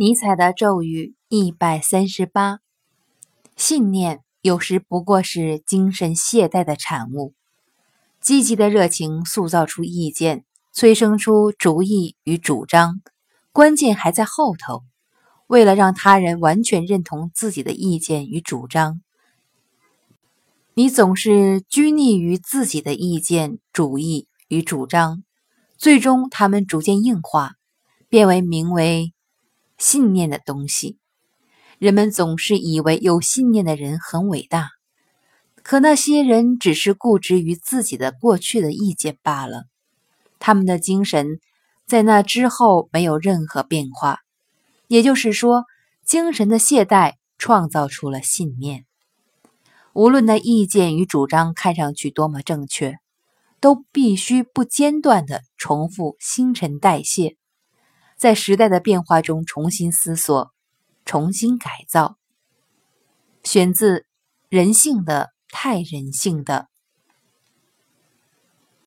尼采的咒语一百三十八：信念有时不过是精神懈怠的产物。积极的热情塑造出意见，催生出主意与主张，关键还在后头。为了让他人完全认同自己的意见与主张，你总是拘泥于自己的意见、主意与主张，最终他们逐渐硬化，变为名为。信念的东西，人们总是以为有信念的人很伟大，可那些人只是固执于自己的过去的意见罢了。他们的精神在那之后没有任何变化，也就是说，精神的懈怠创造出了信念。无论那意见与主张看上去多么正确，都必须不间断地重复新陈代谢。在时代的变化中重新思索、重新改造。选自《人性的太人性的》。